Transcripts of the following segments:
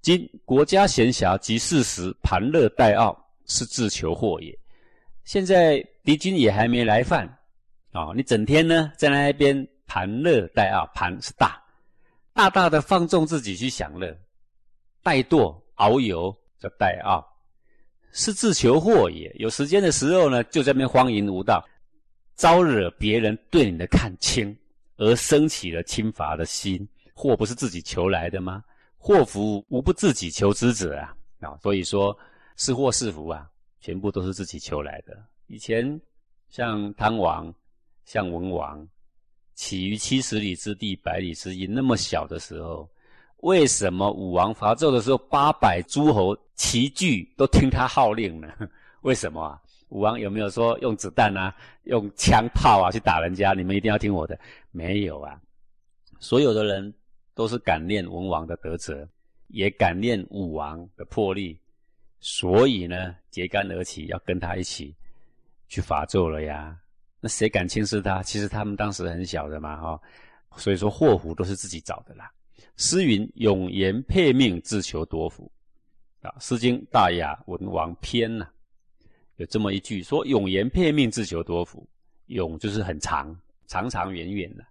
今国家闲暇及事时盘乐待傲，是自求祸也。现在敌军也还没来犯，啊，你整天呢在那边盘乐待傲，盘是大，大大的放纵自己去享乐，怠惰遨游叫待傲，是自求祸也。有时间的时候呢，就在那边荒淫无道，招惹别人对你的看轻，而生起了轻罚的心。祸不是自己求来的吗？祸福无不自己求之者啊！啊，所以说是祸是福啊，全部都是自己求来的。以前像汤王、像文王，起于七十里之地，百里之音，那么小的时候，为什么武王伐纣的时候，八百诸侯齐聚都听他号令呢？为什么啊？武王有没有说用子弹啊、用枪炮啊去打人家？你们一定要听我的？没有啊！所有的人。都是感念文王的德泽，也感念武王的魄力，所以呢，揭竿而起，要跟他一起去伐纣了呀。那谁敢轻视他？其实他们当时很小的嘛，哈。所以说祸福都是自己找的啦。诗云：“永言配命，自求多福。”啊，《诗经·大雅·文王篇》呐，有这么一句说：“永言配命，自求多福。”永就是很长，长长远远的，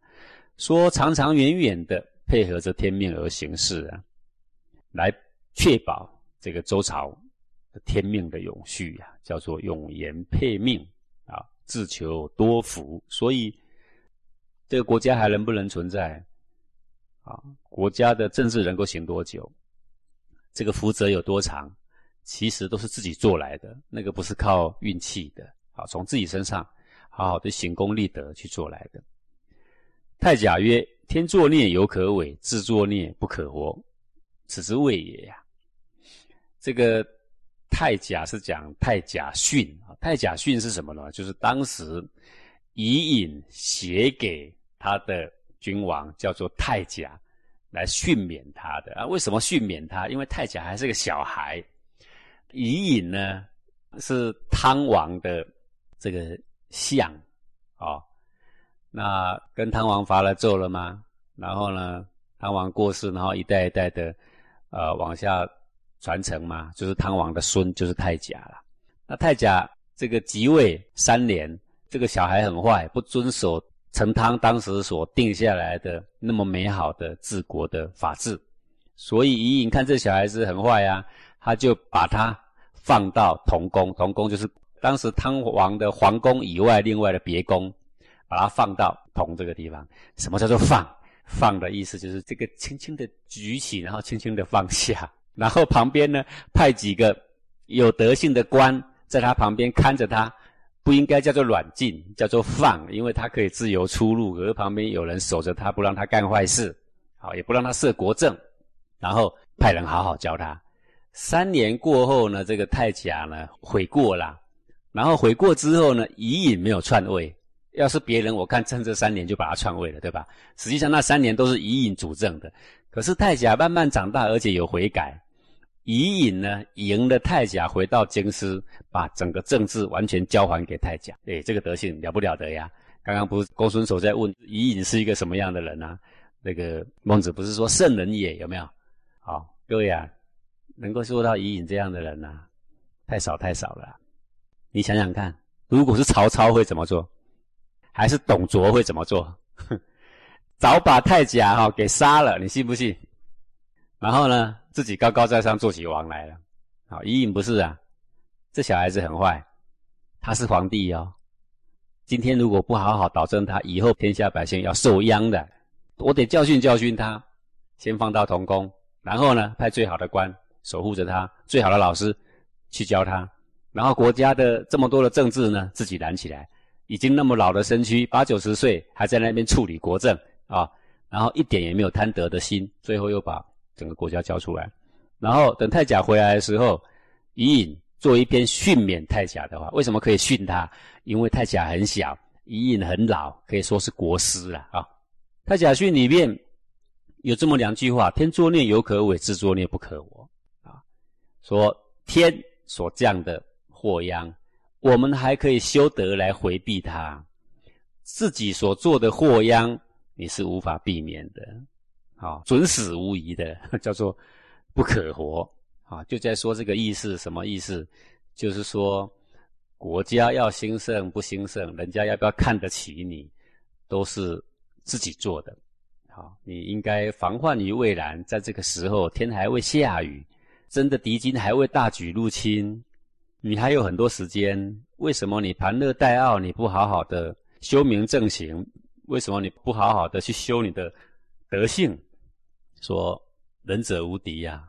说长长远远的。配合着天命而行事啊，来确保这个周朝的天命的永续啊，叫做永言配命啊，自求多福。所以这个国家还能不能存在啊？国家的政治能够行多久？这个福泽有多长？其实都是自己做来的，那个不是靠运气的啊，从自己身上好好的行功立德去做来的。太甲曰。天作孽犹可伪，自作孽不可活，此之谓也呀。这个太甲是讲太甲训啊，太甲训是什么呢？就是当时伊尹写给他的君王，叫做太甲，来训勉他的啊。为什么训勉他？因为太甲还是个小孩，伊尹呢是汤王的这个相啊。那跟汤王伐了纣了吗？然后呢，汤王过世，然后一代一代的，呃，往下传承嘛，就是汤王的孙就是太甲了。那太甲这个即位三年，这个小孩很坏，不遵守成汤当时所定下来的那么美好的治国的法制，所以伊尹看这小孩子很坏呀，他就把他放到同宫，同宫就是当时汤王的皇宫以外另外的别宫。把它放到铜这个地方，什么叫做放？放的意思就是这个轻轻的举起，然后轻轻的放下，然后旁边呢派几个有德性的官在他旁边看着他，不应该叫做软禁，叫做放，因为他可以自由出入，而旁边有人守着他，不让他干坏事，好也不让他设国政，然后派人好好教他。三年过后呢，这个太甲呢悔过了，然后悔过之后呢，伊尹没有篡位。要是别人，我看趁这三年就把他篡位了，对吧？实际上那三年都是伊尹主政的。可是太甲慢慢长大，而且有悔改。伊尹呢，赢了太甲，回到京师，把整个政治完全交还给太甲。哎，这个德性了不了得呀！刚刚不是公孙丑在问伊尹是一个什么样的人啊？那个孟子不是说圣人也？有没有？好，各位啊，能够做到伊尹这样的人呐，太少太少了。你想想看，如果是曹操会怎么做？还是董卓会怎么做？早把太甲哈给杀了，你信不信？然后呢，自己高高在上做起王来了。好，伊尹不是啊，这小孩子很坏，他是皇帝哦。今天如果不好好导正他，以后天下百姓要受殃的。我得教训教训他，先放到童宫，然后呢，派最好的官守护着他，最好的老师去教他，然后国家的这么多的政治呢，自己揽起来。已经那么老的身躯，八九十岁还在那边处理国政啊，然后一点也没有贪得的心，最后又把整个国家交出来。然后等太甲回来的时候，伊尹做一篇训勉太甲的话，为什么可以训他？因为太甲很小，伊尹很老，可以说是国师了啊。太甲训里面有这么两句话：天作孽犹可伪，自作孽不可活啊。说天所降的祸殃。我们还可以修德来回避它，自己所做的祸殃，你是无法避免的，好，准死无疑的，叫做不可活啊！就在说这个意思，什么意思？就是说国家要兴盛不兴盛，人家要不要看得起你，都是自己做的。好，你应该防患于未然，在这个时候天还未下雨，真的敌军还未大举入侵，你还有很多时间。为什么你盘乐待傲？你不好好的修明正行？为什么你不好好的去修你的德性？说仁者无敌呀，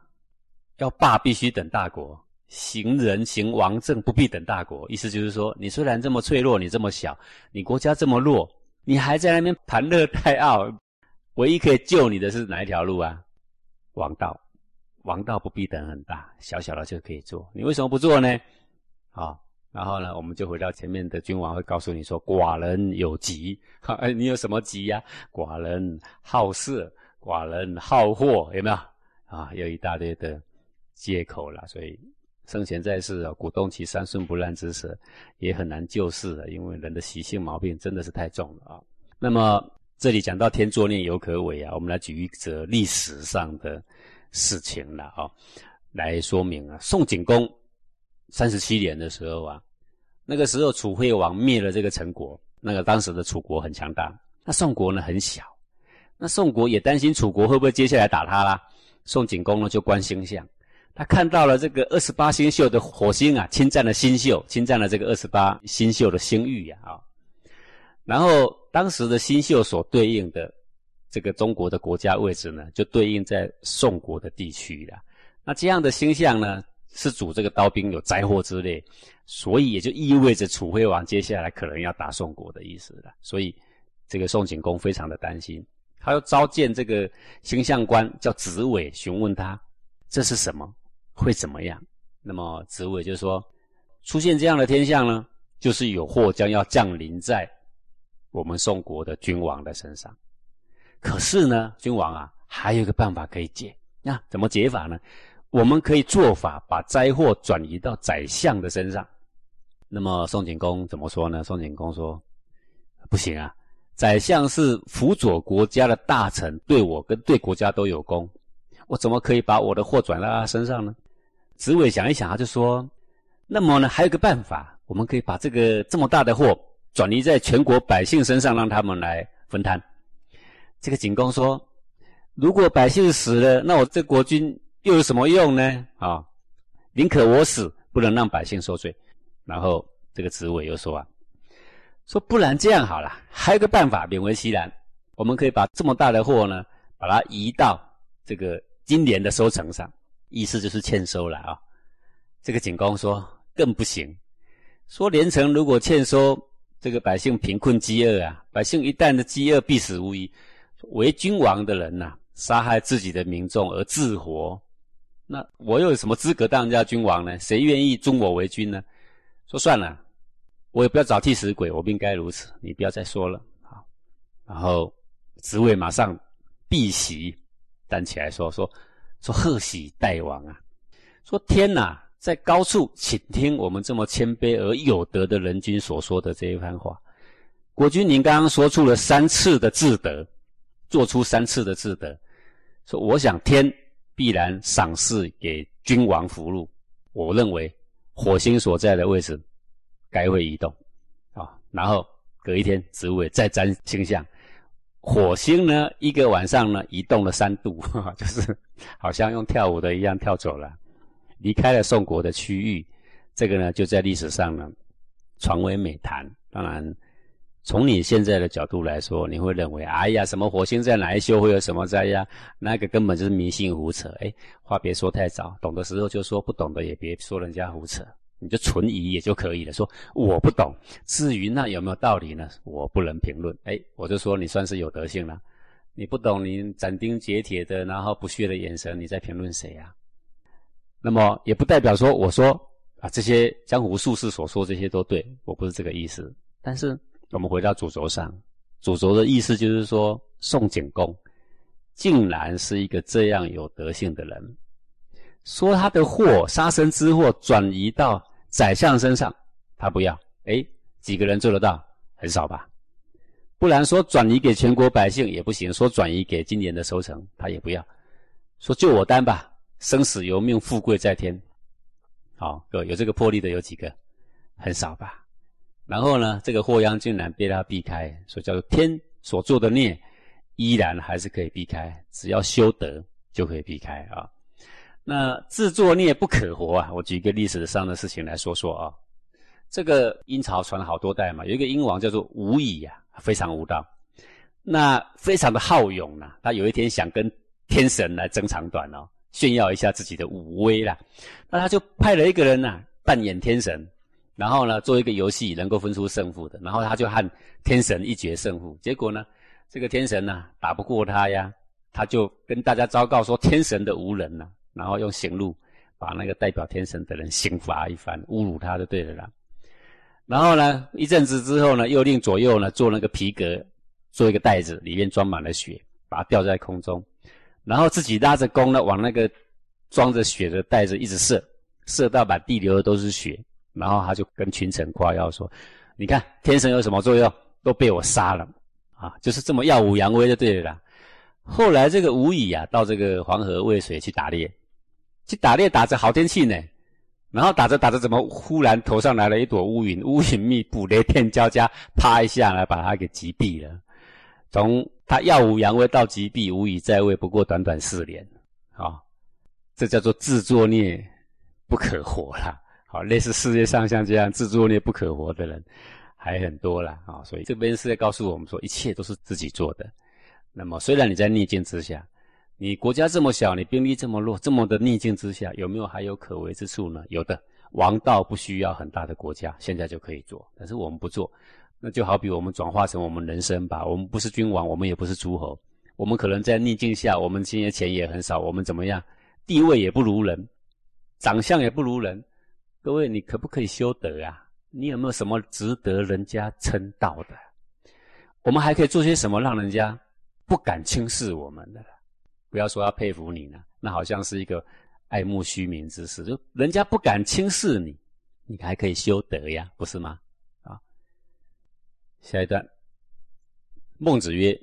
要霸必须等大国，行仁行王政不必等大国。意思就是说，你虽然这么脆弱，你这么小，你国家这么弱，你还在那边盘乐待傲。唯一可以救你的是哪一条路啊？王道，王道不必等很大，小小的就可以做。你为什么不做呢？啊，然后呢，我们就回到前面的君王会告诉你说：寡人有疾，哎，你有什么疾呀？寡人好色，寡人好货，有没有？啊，有一大堆的借口了。所以生前在世啊，鼓动其三寸不烂之舌，也很难救世了，因为人的习性毛病真的是太重了啊。那么。这里讲到天作孽犹可伪啊，我们来举一则历史上的事情了啊，来说明啊。宋景公三十七年的时候啊，那个时候楚惠王灭了这个陈国，那个当时的楚国很强大，那宋国呢很小，那宋国也担心楚国会不会接下来打他啦。宋景公呢就观星象，他看到了这个二十八星宿的火星啊侵占了星宿，侵占了这个二十八星宿的星域呀啊，然后。当时的星宿所对应的这个中国的国家位置呢，就对应在宋国的地区了。那这样的星象呢，是主这个刀兵有灾祸之类，所以也就意味着楚惠王接下来可能要打宋国的意思了。所以这个宋景公非常的担心，他要召见这个星象官叫子伟，询问他这是什么，会怎么样？那么子伟就说，出现这样的天象呢，就是有祸将要降临在。我们宋国的君王的身上，可是呢，君王啊，还有一个办法可以解。那怎么解法呢？我们可以做法把灾祸转移到宰相的身上。那么宋景公怎么说呢？宋景公说：“不行啊，宰相是辅佐国家的大臣，对我跟对国家都有功，我怎么可以把我的祸转到他身上呢？”子伟想一想，他就说：“那么呢，还有个办法，我们可以把这个这么大的祸。”转移在全国百姓身上，让他们来分摊。这个景公说：“如果百姓死了，那我这国君又有什么用呢？啊，宁可我死，不能让百姓受罪。”然后这个子伟又说：“啊，说不然这样好了，还有个办法，勉为其难，我们可以把这么大的货呢，把它移到这个今年的收成上，意思就是欠收了啊。”这个景公说：“更不行，说连城如果欠收。”这个百姓贫困饥饿啊，百姓一旦的饥饿必死无疑。为君王的人呐，杀害自己的民众而自活，那我又有什么资格当人家君王呢？谁愿意尊我为君呢？说算了，我也不要找替死鬼，我不应该如此。你不要再说了啊！然后职位马上避席站起来说：“说说贺喜大王啊！说天哪！”在高处，请听我们这么谦卑而有德的人君所说的这一番话。国君，您刚刚说出了三次的智德，做出三次的智德，说我想天必然赏赐给君王福禄。我认为火星所在的位置该会移动啊。然后隔一天，子伟再占星象，火星呢一个晚上呢移动了三度，就是好像用跳舞的一样跳走了。离开了宋国的区域，这个呢就在历史上呢传为美谈。当然，从你现在的角度来说，你会认为，哎呀，什么火星在哪一宿会有什么灾呀？那个根本就是迷信胡扯。哎，话别说太早，懂的时候就说，不懂的也别说人家胡扯，你就存疑也就可以了。说我不懂，至于那有没有道理呢？我不能评论。哎，我就说你算是有德性了。你不懂，你斩钉截铁的，然后不屑的眼神，你在评论谁呀？那么也不代表说我说啊这些江湖术士所说这些都对，我不是这个意思。但是我们回到主轴上，主轴的意思就是说，宋景公竟然是一个这样有德性的人，说他的祸杀身之祸转移到宰相身上，他不要。哎，几个人做得到？很少吧？不然说转移给全国百姓也不行，说转移给今年的收成他也不要，说就我担吧。生死由命，富贵在天。好，各位有这个魄力的有几个？很少吧。然后呢，这个祸殃竟然被他避开，所以叫做天所做的孽，依然还是可以避开，只要修德就可以避开啊。那自作孽不可活啊！我举一个历史上的事情来说说啊。这个殷朝传了好多代嘛，有一个殷王叫做吴乙啊，非常无道，那非常的好勇呐。他有一天想跟天神来争长短哦，炫耀一下自己的武威啦。那他就派了一个人呐，扮演天神，然后呢做一个游戏，能够分出胜负的。然后他就和天神一决胜负。结果呢，这个天神呐打不过他呀，他就跟大家昭告说天神的无人呐，然后用刑路把那个代表天神的人刑罚一番，侮辱他就对了啦。然后呢，一阵子之后呢，又令左右呢做那个皮革，做一个袋子，里面装满了血，把它吊在空中，然后自己拉着弓呢，往那个装着血的袋子一直射，射到把地流的都是血，然后他就跟群臣夸耀说：“你看天神有什么作用，都被我杀了啊！”就是这么耀武扬威的，对了。后来这个吴乙啊，到这个黄河渭水去打猎，去打猎打着好天气呢。然后打着打着，怎么忽然头上来了一朵乌云？乌云密布，雷电交加，啪一下来把他给击毙了。从他耀武扬威到击毙，无以在位，不过短短四年。啊，这叫做自作孽不可活了。好，类似世界上像这样自作孽不可活的人还很多了啊。所以这边是在告诉我们说，一切都是自己做的。那么虽然你在逆境之下。你国家这么小，你兵力这么弱，这么的逆境之下，有没有还有可为之处呢？有的，王道不需要很大的国家，现在就可以做。但是我们不做，那就好比我们转化成我们人生吧。我们不是君王，我们也不是诸侯，我们可能在逆境下，我们今天钱也很少，我们怎么样，地位也不如人，长相也不如人。各位，你可不可以修德啊？你有没有什么值得人家称道的？我们还可以做些什么，让人家不敢轻视我们的？不要说要佩服你呢，那好像是一个爱慕虚名之事，就人家不敢轻视你，你还可以修德呀，不是吗？啊，下一段，孟子曰：“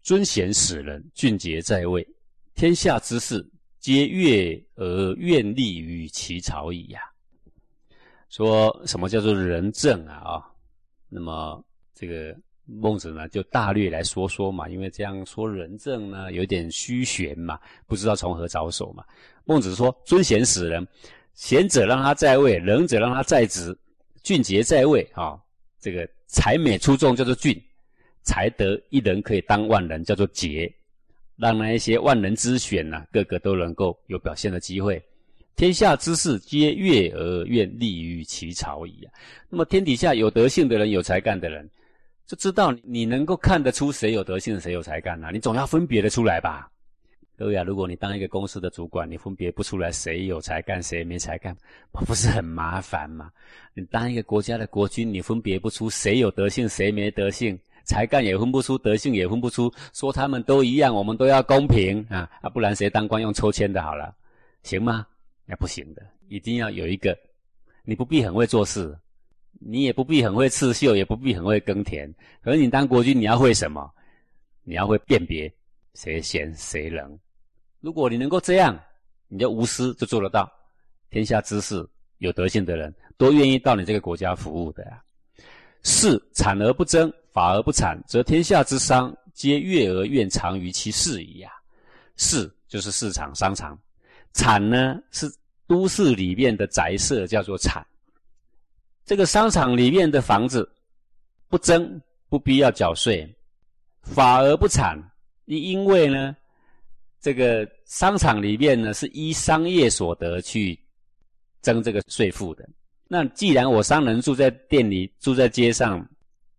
尊贤使人，俊杰在位，天下之事皆悦而愿利于其朝矣呀。”说什么叫做仁政啊？啊，那么这个。孟子呢，就大略来说说嘛，因为这样说仁政呢，有点虚玄嘛，不知道从何着手嘛。孟子说：“尊贤使人，贤者让他在位，仁者让他在职，俊杰在位啊。这个才美出众叫做俊，才德一人可以当万人叫做杰，让那一些万人之选呢，个个都能够有表现的机会。天下之事皆悦而愿立于其朝矣。那么天底下有德性的人，有才干的人。”就知道你能够看得出谁有德性，谁有才干呐？你总要分别的出来吧？各位啊，如果你当一个公司的主管，你分别不出来谁有才干，谁没才干，不是很麻烦吗？你当一个国家的国君，你分别不出谁有德性，谁没德性，才干也分不出，德性也分不出，说他们都一样，我们都要公平啊啊！不然谁当官用抽签的好了，行吗？那不行的，一定要有一个，你不必很会做事。你也不必很会刺绣，也不必很会耕田。可是你当国君，你要会什么？你要会辨别谁贤谁能。如果你能够这样，你就无私就做得到。天下之事，有德性的人都愿意到你这个国家服务的呀。是产而不争，法而不产，则天下之商皆悦而愿长于其事矣呀。市就是市场、商场，产呢是都市里面的宅舍，叫做产。这个商场里面的房子不征，不必要缴税，法而不产。因为呢，这个商场里面呢是依商业所得去征这个税负的。那既然我商人住在店里，住在街上，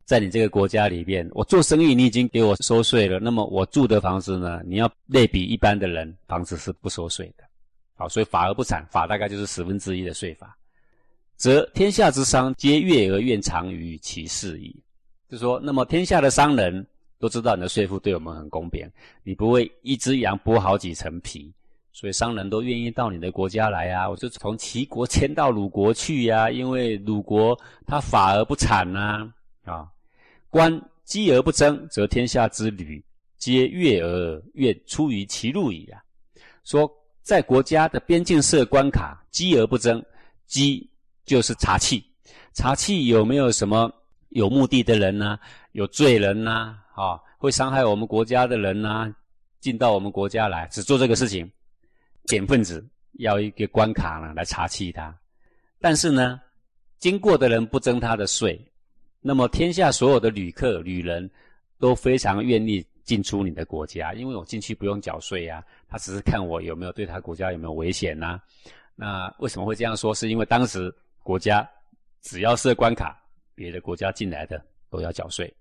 在你这个国家里面，我做生意你已经给我收税了，那么我住的房子呢，你要类比一般的人，房子是不收税的。好，所以法而不产，法大概就是十分之一的税法。则天下之商皆悦而愿长于其事矣。就说，那么天下的商人都知道你的税负对我们很公平，你不会一只羊剥好几层皮，所以商人都愿意到你的国家来啊。我就从齐国迁到鲁国去呀，因为鲁国他法而不产呐啊。官积而不争，则天下之旅皆悦而愿出于其路矣啊。说。在国家的边境设关卡，积而不争。积就是查气，查气有没有什么有目的的人呢？有罪人呐，啊，会伤害我们国家的人呐，进到我们国家来，只做这个事情，捡分子要一个关卡呢来查气他。但是呢，经过的人不征他的税，那么天下所有的旅客旅人都非常愿意进出你的国家，因为我进去不用缴税呀，他只是看我有没有对他国家有没有危险呐。那为什么会这样说？是因为当时国家只要设关卡，别的国家进来的都要缴税。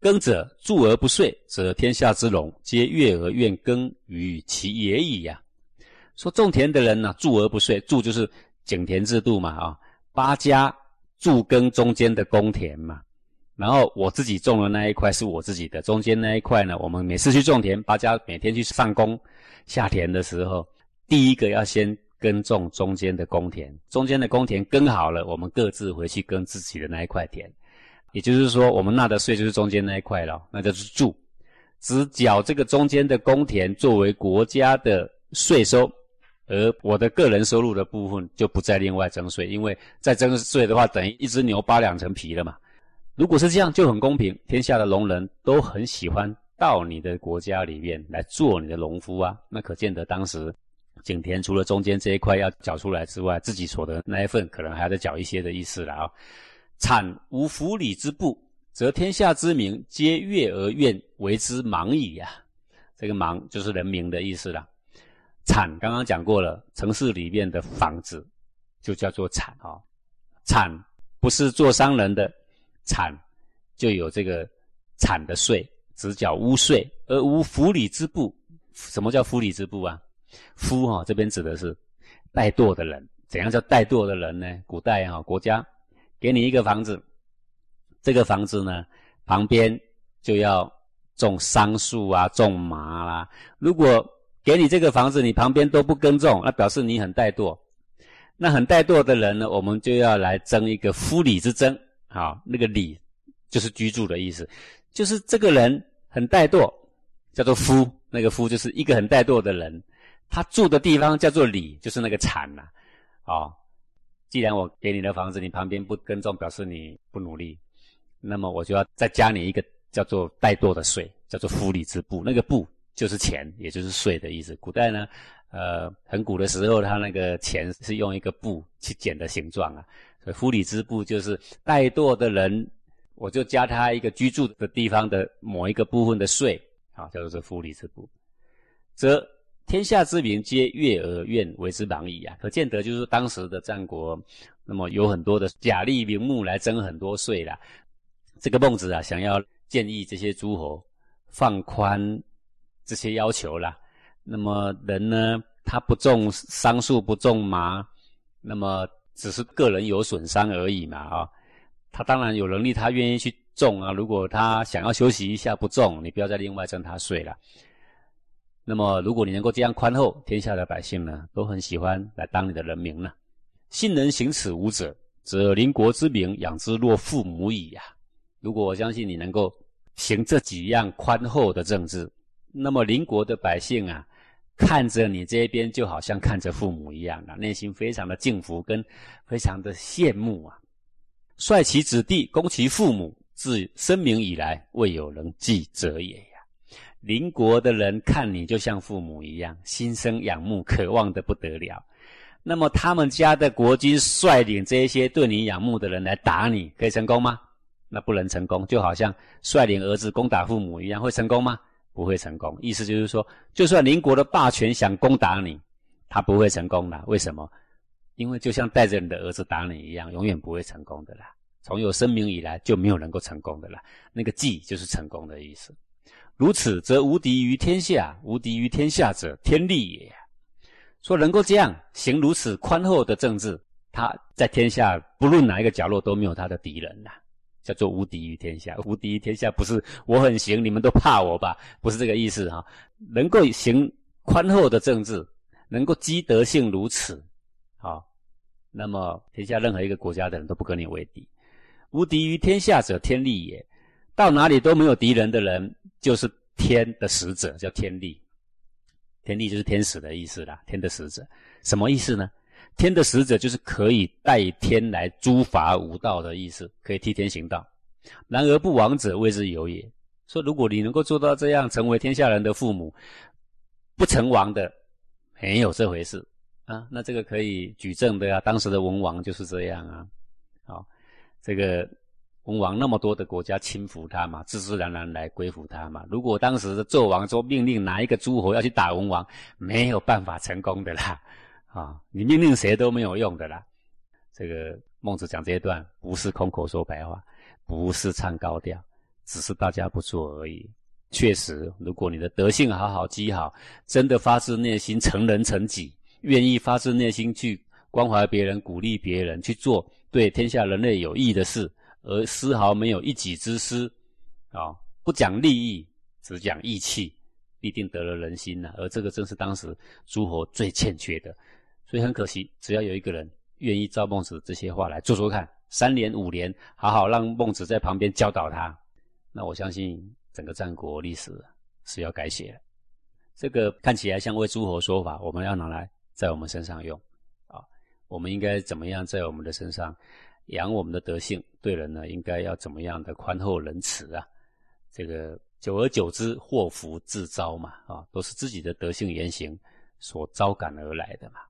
耕者助而不税，则天下之龙皆悦而愿耕于其野矣呀。说种田的人呢，助而不税，助就是井田制度嘛啊，八家助耕中间的公田嘛。然后我自己种的那一块是我自己的，中间那一块呢，我们每次去种田，八家每天去上工下田的时候，第一个要先耕种中间的公田，中间的公田耕好了，我们各自回去耕自己的那一块田。也就是说，我们纳的税就是中间那一块了，那就是住，只缴这个中间的公田作为国家的税收，而我的个人收入的部分就不再另外征税，因为再征税的话，等于一只牛扒两层皮了嘛。如果是这样，就很公平，天下的农人都很喜欢到你的国家里面来做你的农夫啊。那可见得当时井田除了中间这一块要缴出来之外，自己所得那一份可能还要再缴一些的意思了啊。产无服礼之部，则天下之民皆悦而愿为之忙矣呀。这个忙就是人民的意思了。产刚刚讲过了，城市里面的房子就叫做产啊。产不是做商人的，产就有这个产的税，只缴屋税而无服礼之部。什么叫服礼之部啊？夫哈这边指的是怠惰的人。怎样叫怠惰的人呢？古代哈国家。给你一个房子，这个房子呢，旁边就要种桑树啊，种麻啦。如果给你这个房子，你旁边都不耕种，那表示你很怠惰。那很怠惰的人呢，我们就要来争一个夫礼之争。好，那个礼就是居住的意思，就是这个人很怠惰，叫做夫。那个夫就是一个很怠惰的人，他住的地方叫做礼，就是那个产呐，啊。既然我给你的房子，你旁边不耕种，表示你不努力，那么我就要再加你一个叫做怠惰的税，叫做夫礼之布。那个布就是钱，也就是税的意思。古代呢，呃，很古的时候，他那个钱是用一个布去剪的形状啊。所以夫礼之布就是怠惰的人，我就加他一个居住的地方的某一个部分的税，啊，叫做这夫礼之布，则。天下之民皆悦而愿为之忙矣啊！可见得就是当时的战国，那么有很多的假立名目来征很多税啦。这个孟子啊，想要建议这些诸侯放宽这些要求啦。那么人呢，他不种桑树，不种麻，那么只是个人有损伤而已嘛啊。他当然有能力，他愿意去种啊。如果他想要休息一下不种，你不要再另外征他税了。那么，如果你能够这样宽厚，天下的百姓呢，都很喜欢来当你的人民呢。信人行此无者，则邻国之民养之若父母矣呀。如果我相信你能够行这几样宽厚的政治，那么邻国的百姓啊，看着你这边就好像看着父母一样啊，内心非常的敬服跟非常的羡慕啊。率其子弟攻其父母，自生民以来未有人继者也呀。邻国的人看你就像父母一样，心生仰慕，渴望的不得了。那么他们家的国君率领这些对你仰慕的人来打你，可以成功吗？那不能成功，就好像率领儿子攻打父母一样，会成功吗？不会成功。意思就是说，就算邻国的霸权想攻打你，他不会成功的。为什么？因为就像带着你的儿子打你一样，永远不会成功的啦。从有生命以来就没有能够成功的啦。那个“计”就是成功的意思。如此，则无敌于天下。无敌于天下者，天利也。说能够这样行如此宽厚的政治，他在天下不论哪一个角落都没有他的敌人呐，叫做无敌于天下。无敌于天下不是我很行，你们都怕我吧？不是这个意思哈。能够行宽厚的政治，能够积德性如此，好，那么天下任何一个国家的人都不跟你为敌。无敌于天下者，天利也。到哪里都没有敌人的人，就是天的使者，叫天力。天帝就是天使的意思啦，天的使者，什么意思呢？天的使者就是可以代天来诛伐无道的意思，可以替天行道。然而不亡者谓之有也。说如果你能够做到这样，成为天下人的父母，不成王的，没有这回事啊。那这个可以举证的啊，当时的文王就是这样啊。好，这个文王那么多的国家轻服他嘛，自自然然来归服他嘛。如果当时的纣王说命令哪一个诸侯要去打文王，没有办法成功的啦。啊，你命令谁都没有用的啦。这个孟子讲这一段，不是空口说白话，不是唱高调，只是大家不做而已。确实，如果你的德性好好积好，真的发自内心成人成己，愿意发自内心去关怀别人、鼓励别人，去做对天下人类有益的事，而丝毫没有一己之私，啊，不讲利益，只讲义气，必定得了人心呐。而这个正是当时诸侯最欠缺的。所以很可惜，只要有一个人愿意照孟子这些话来做做看，三年五年，好好让孟子在旁边教导他，那我相信整个战国历史是要改写了。这个看起来像为诸侯说法，我们要拿来在我们身上用啊。我们应该怎么样在我们的身上养我们的德性？对人呢，应该要怎么样的宽厚仁慈啊？这个久而久之，祸福自招嘛啊，都是自己的德性言行所招感而来的嘛。